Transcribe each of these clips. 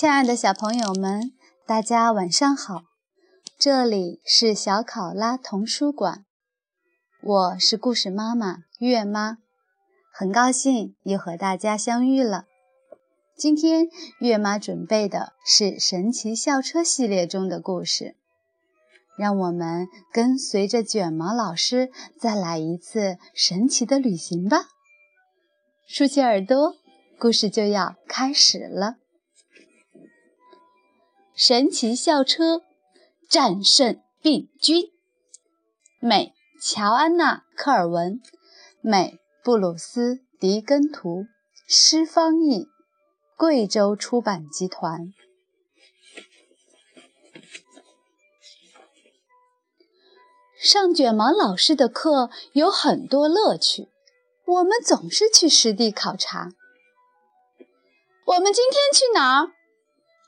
亲爱的小朋友们，大家晚上好！这里是小考拉童书馆，我是故事妈妈月妈，很高兴又和大家相遇了。今天月妈准备的是《神奇校车》系列中的故事，让我们跟随着卷毛老师再来一次神奇的旅行吧！竖起耳朵，故事就要开始了。神奇校车战胜病菌，美乔安娜·科尔文，美布鲁斯·迪根图，诗方译，贵州出版集团。上卷毛老师的课有很多乐趣，我们总是去实地考察。我们今天去哪儿？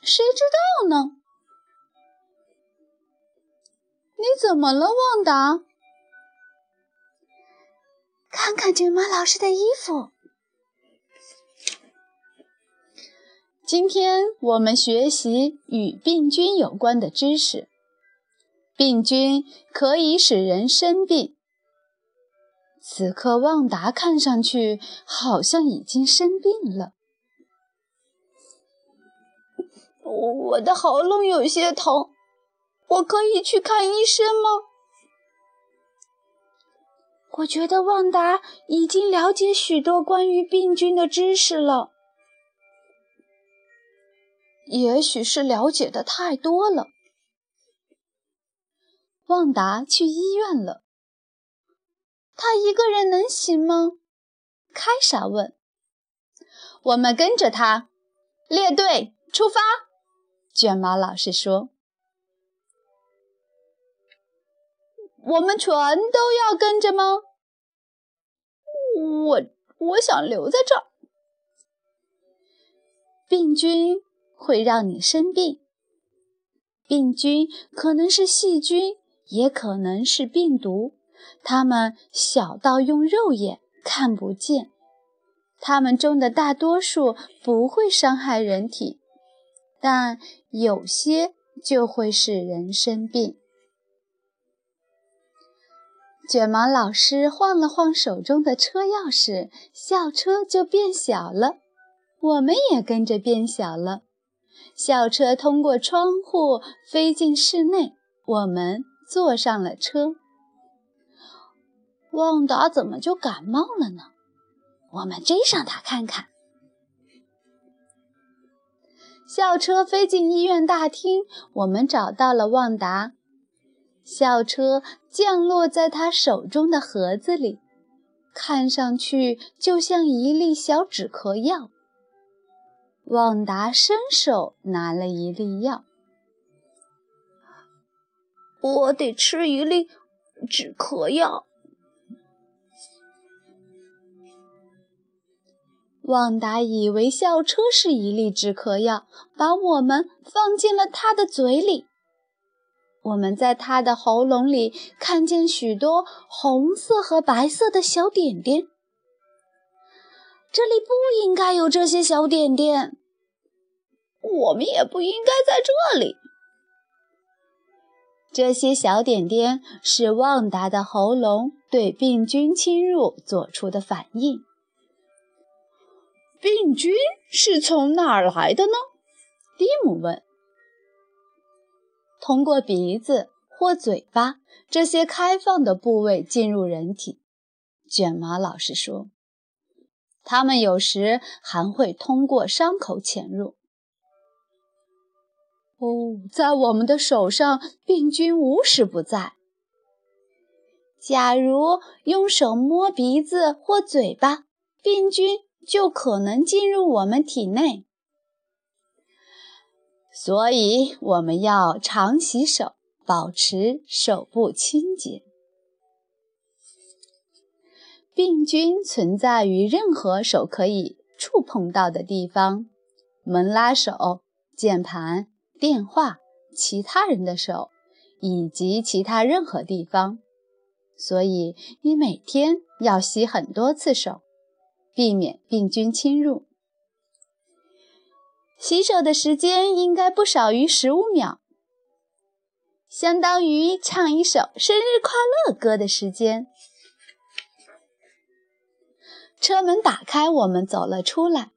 谁知道呢？你怎么了，旺达？看看卷毛老师的衣服。今天我们学习与病菌有关的知识。病菌可以使人生病。此刻，旺达看上去好像已经生病了。我的喉咙有些疼，我可以去看医生吗？我觉得旺达已经了解许多关于病菌的知识了，也许是了解的太多了。旺达去医院了，他一个人能行吗？凯莎问。我们跟着他，列队出发。卷毛老师说：“我们全都要跟着吗？我我想留在这儿。病菌会让你生病，病菌可能是细菌，也可能是病毒。它们小到用肉眼看不见，它们中的大多数不会伤害人体。”但有些就会使人生病。卷毛老师晃了晃手中的车钥匙，校车就变小了，我们也跟着变小了。校车通过窗户飞进室内，我们坐上了车。旺达怎么就感冒了呢？我们追上他看看。校车飞进医院大厅，我们找到了旺达。校车降落在他手中的盒子里，看上去就像一粒小止咳药。旺达伸手拿了一粒药，我得吃一粒止咳药。旺达以为校车是一粒止咳药，把我们放进了他的嘴里。我们在他的喉咙里看见许多红色和白色的小点点。这里不应该有这些小点点，我们也不应该在这里。这些小点点是旺达的喉咙对病菌侵入做出的反应。病菌是从哪儿来的呢？蒂姆问。通过鼻子或嘴巴这些开放的部位进入人体，卷毛老师说。他们有时还会通过伤口潜入。哦，在我们的手上，病菌无时不在。假如用手摸鼻子或嘴巴，病菌。就可能进入我们体内，所以我们要常洗手，保持手部清洁。病菌存在于任何手可以触碰到的地方，门拉手、键盘、电话、其他人的手以及其他任何地方。所以你每天要洗很多次手。避免病菌侵入。洗手的时间应该不少于十五秒，相当于唱一首生日快乐歌的时间。车门打开，我们走了出来，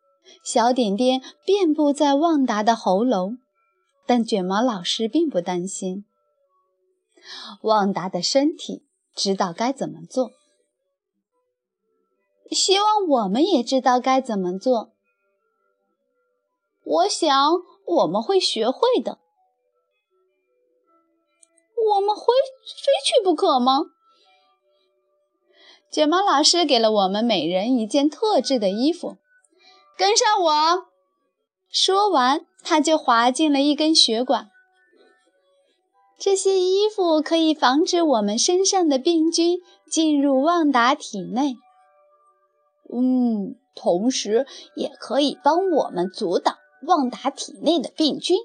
小点点遍布在旺达的喉咙，但卷毛老师并不担心。旺达的身体知道该怎么做，希望我们也知道该怎么做。我想我们会学会的。我们会非去不可吗？卷毛老师给了我们每人一件特制的衣服，跟上我。说完，他就滑进了一根血管。这些衣服可以防止我们身上的病菌进入旺达体内。嗯，同时也可以帮我们阻挡。旺达体内的病菌。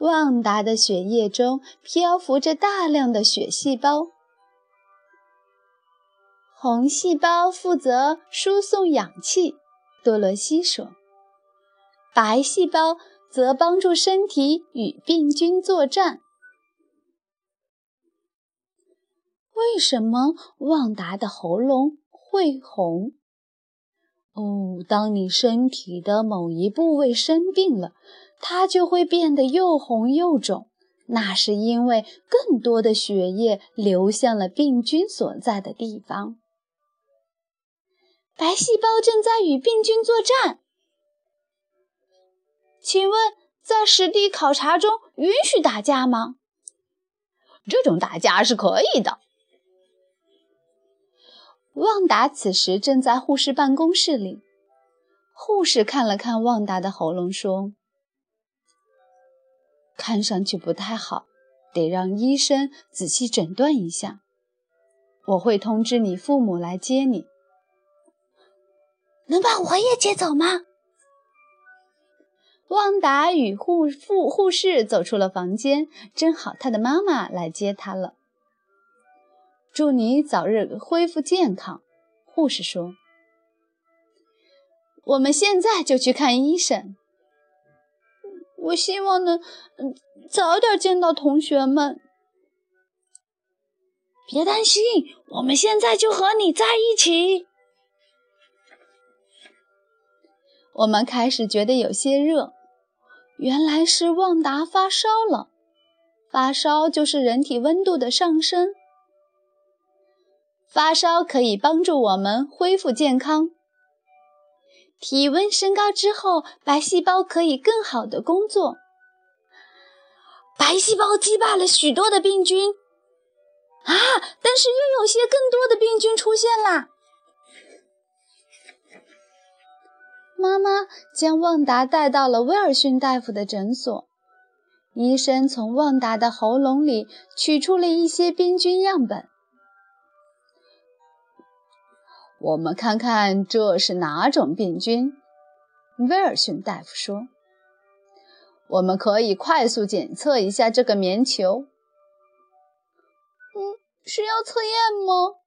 旺达的血液中漂浮着大量的血细胞，红细胞负责输送氧气，多罗西说；白细胞则帮助身体与病菌作战。为什么旺达的喉咙会红？哦，当你身体的某一部位生病了，它就会变得又红又肿。那是因为更多的血液流向了病菌所在的地方。白细胞正在与病菌作战。请问，在实地考察中允许打架吗？这种打架是可以的。旺达此时正在护士办公室里。护士看了看旺达的喉咙，说：“看上去不太好，得让医生仔细诊断一下。我会通知你父母来接你。能把我也接走吗？”旺达与护护护士走出了房间，正好他的妈妈来接他了。祝你早日恢复健康，护士说。我们现在就去看医生。我希望能早点见到同学们。别担心，我们现在就和你在一起。我们开始觉得有些热，原来是旺达发烧了。发烧就是人体温度的上升。发烧可以帮助我们恢复健康。体温升高之后，白细胞可以更好的工作。白细胞击败了许多的病菌啊，但是又有些更多的病菌出现啦。妈妈将旺达带到了威尔逊大夫的诊所，医生从旺达的喉咙里取出了一些病菌样本。我们看看这是哪种病菌？威尔逊大夫说：“我们可以快速检测一下这个棉球。”“嗯，是要测验吗？”“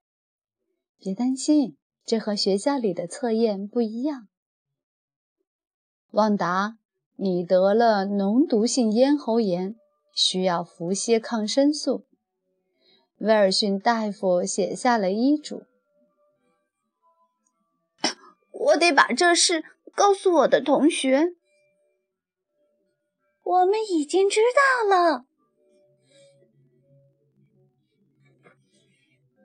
别担心，这和学校里的测验不一样。”旺达，你得了脓毒性咽喉炎，需要服些抗生素。威尔逊大夫写下了医嘱。我得把这事告诉我的同学。我们已经知道了。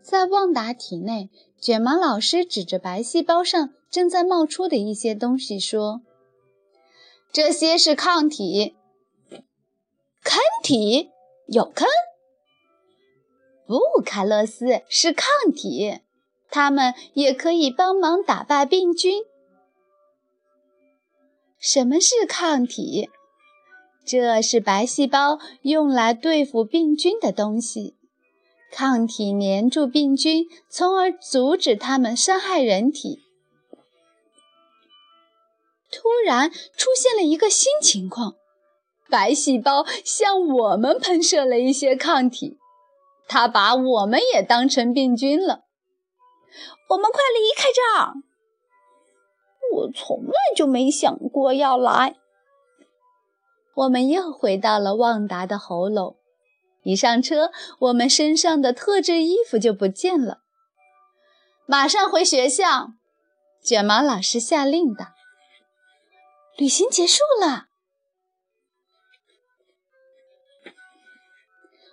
在旺达体内，卷毛老师指着白细胞上正在冒出的一些东西说：“这些是抗体。坑体有坑？不，卡洛斯是抗体。”它们也可以帮忙打败病菌。什么是抗体？这是白细胞用来对付病菌的东西。抗体粘住病菌，从而阻止它们伤害人体。突然出现了一个新情况：白细胞向我们喷射了一些抗体，它把我们也当成病菌了。我们快离开这儿！我从来就没想过要来。我们又回到了旺达的喉咙。一上车，我们身上的特制衣服就不见了。马上回学校！卷毛老师下令道。旅行结束了。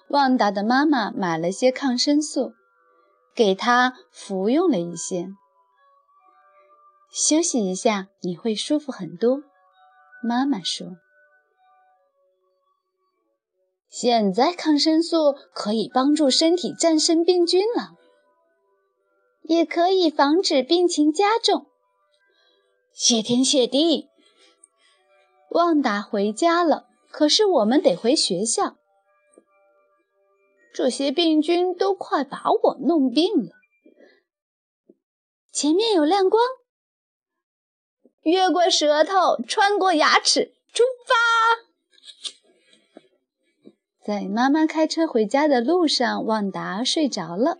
旺达的妈妈买了些抗生素，给他服用了一些。休息一下，你会舒服很多。妈妈说：“现在抗生素可以帮助身体战胜病菌了，也可以防止病情加重。”谢天谢地，旺达回家了。可是我们得回学校，这些病菌都快把我弄病了。前面有亮光。越过舌头，穿过牙齿，出发！在妈妈开车回家的路上，旺达睡着了。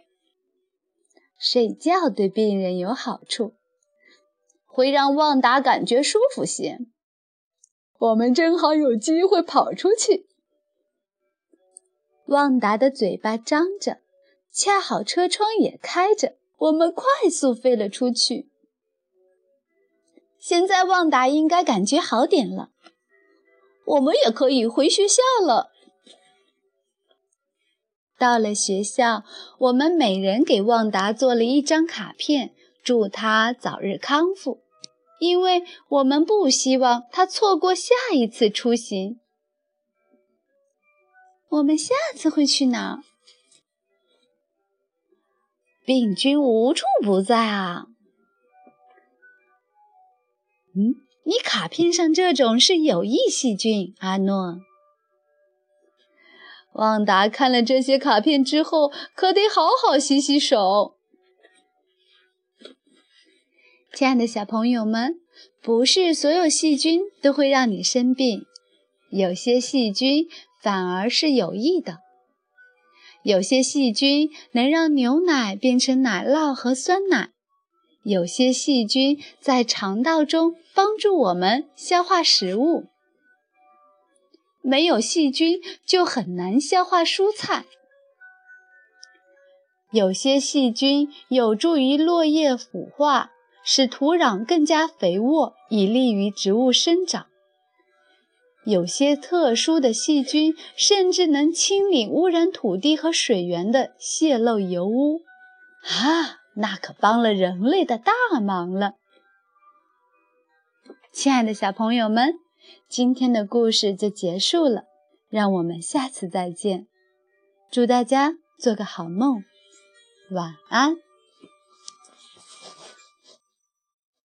睡觉对病人有好处，会让旺达感觉舒服些。我们正好有机会跑出去。旺达的嘴巴张着，恰好车窗也开着，我们快速飞了出去。现在旺达应该感觉好点了，我们也可以回学校了。到了学校，我们每人给旺达做了一张卡片，祝他早日康复，因为我们不希望他错过下一次出行。我们下次会去哪儿？病菌无处不在啊。嗯，你卡片上这种是有益细菌，阿诺。旺达看了这些卡片之后，可得好好洗洗手。亲爱的小朋友们，不是所有细菌都会让你生病，有些细菌反而是有益的。有些细菌能让牛奶变成奶酪和酸奶。有些细菌在肠道中帮助我们消化食物，没有细菌就很难消化蔬菜。有些细菌有助于落叶腐化，使土壤更加肥沃，以利于植物生长。有些特殊的细菌甚至能清理污染土地和水源的泄漏油污。啊！那可帮了人类的大忙了，亲爱的小朋友们，今天的故事就结束了，让我们下次再见，祝大家做个好梦，晚安。